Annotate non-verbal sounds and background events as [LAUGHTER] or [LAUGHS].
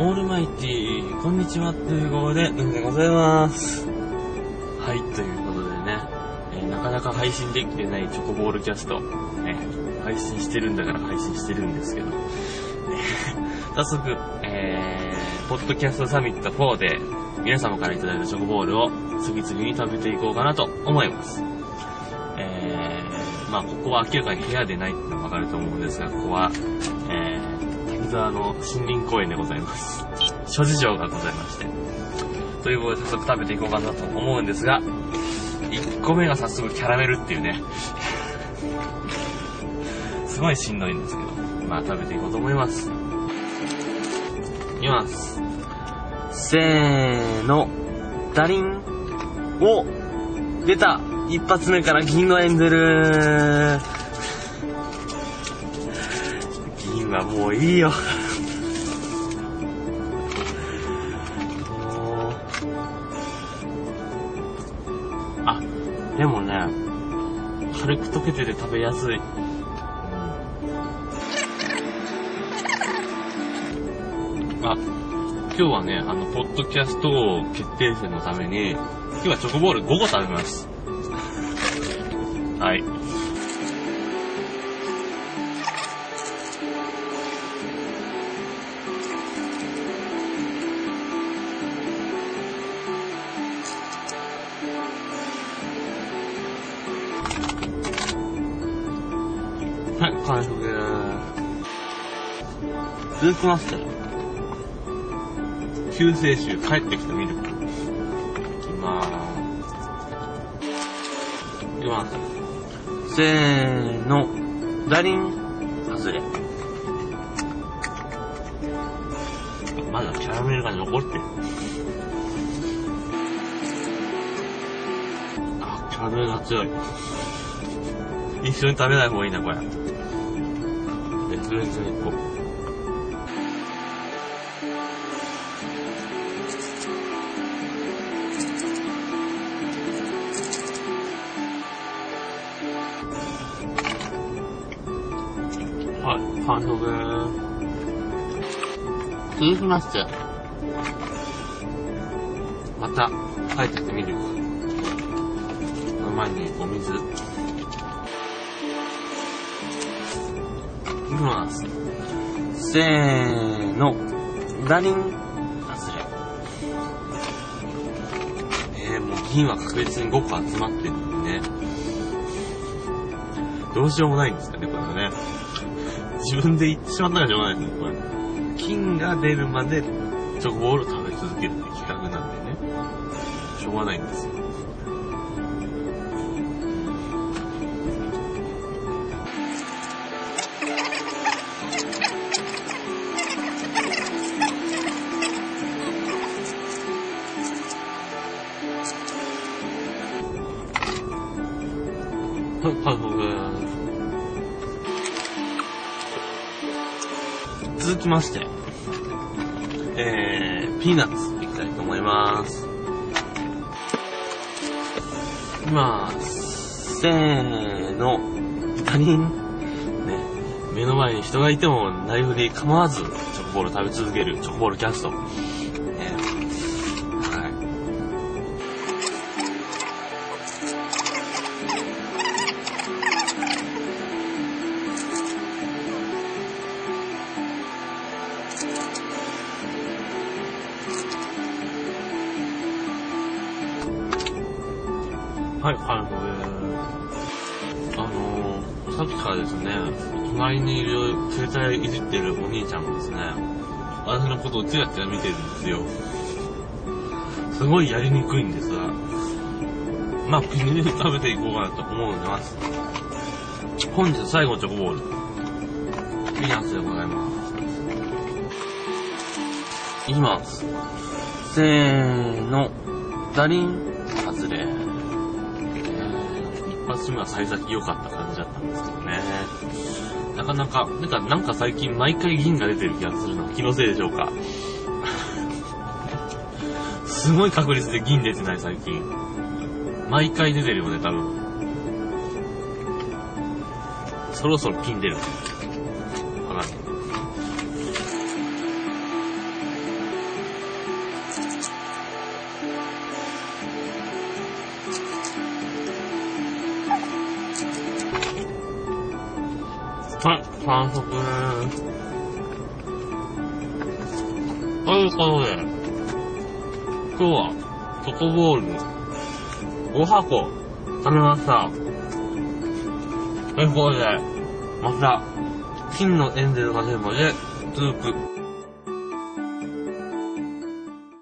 オールマイティー、こんにちは、ということで、なんでございます。はい、ということでね、えーなかなか配信できてないチョコボールキャスト、ね、配信してるんだから配信してるんですけど、え [LAUGHS] 早速、えー、ポッドキャストサミット4で、皆様からいただいたチョコボールを次々に食べていこうかなと思います。えー、まあここは明らかに部屋でないってのがわかると思うんですが、ここは、えー、沢の森林公園でございます。諸事情がございまして。ということで早速食べていこうかなと思うんですが、1個目が早速キャラメルっていうね、[LAUGHS] すごいしんどいんですけど、まあ食べていこうと思います。いきます。せーの、ダリン。お出た一発目から銀のエンゼルもういいよ。もうあ、でもね、軽く溶けてて食べやすい。あ、今日はね、あの、ポッドキャスト決定戦のために、今日はチョコボール5個食べます。はい。完食でーす。続きまして、救世主帰ってきたミルク。いきまーす。いきます。せーの、ダリン、外れ。まだキャラメルが残ってる。あ、キャラメルが強い。一緒に食べない方がいいな、これ。別々にこう。はい、完食でーす。続きまして、また、帰ってきてみる。の前にお水。きます。せーの、ダリン、外れ。えー、もう銀は確実に5個集まってるんでね。どうしようもないんですかね、これはね。自分で言ってしまったらしょうがないですね、これ。金が出るまでチョコボールを食べ続けるって企画なんでね。しょうがないんですよ。続きまして、えー、ピーナッツいきたいと思います。いきます。せーの、ダリン。ね、目の前に人がいても、なりふり構わず、チョコボール食べ続ける、チョコボールキャスト。はい、完食です。あのー、さっきからですね、隣にいる携帯いじってるお兄ちゃんがですね、私のことをチラチラ見てるんですよ。すごいやりにくいんですが、まあ、ピニ食べていこうかなと思います。本日最後のチョコボール。ピーナッツでございます。いきます。せーの、ダリン、外れ。発目は幸先良かった感じだったんですけどね。なかなか、なんか、なんか最近毎回銀が出てる気がするの気のせいでしょうか。[LAUGHS] すごい確率で銀出てない最近。毎回出てるよね、多分。そろそろ金出る。わかんない。はい、完食でーす。ということで、今日は、チョコボール5箱食べました。ということで、また、金のエンゼルが出るまで、スープ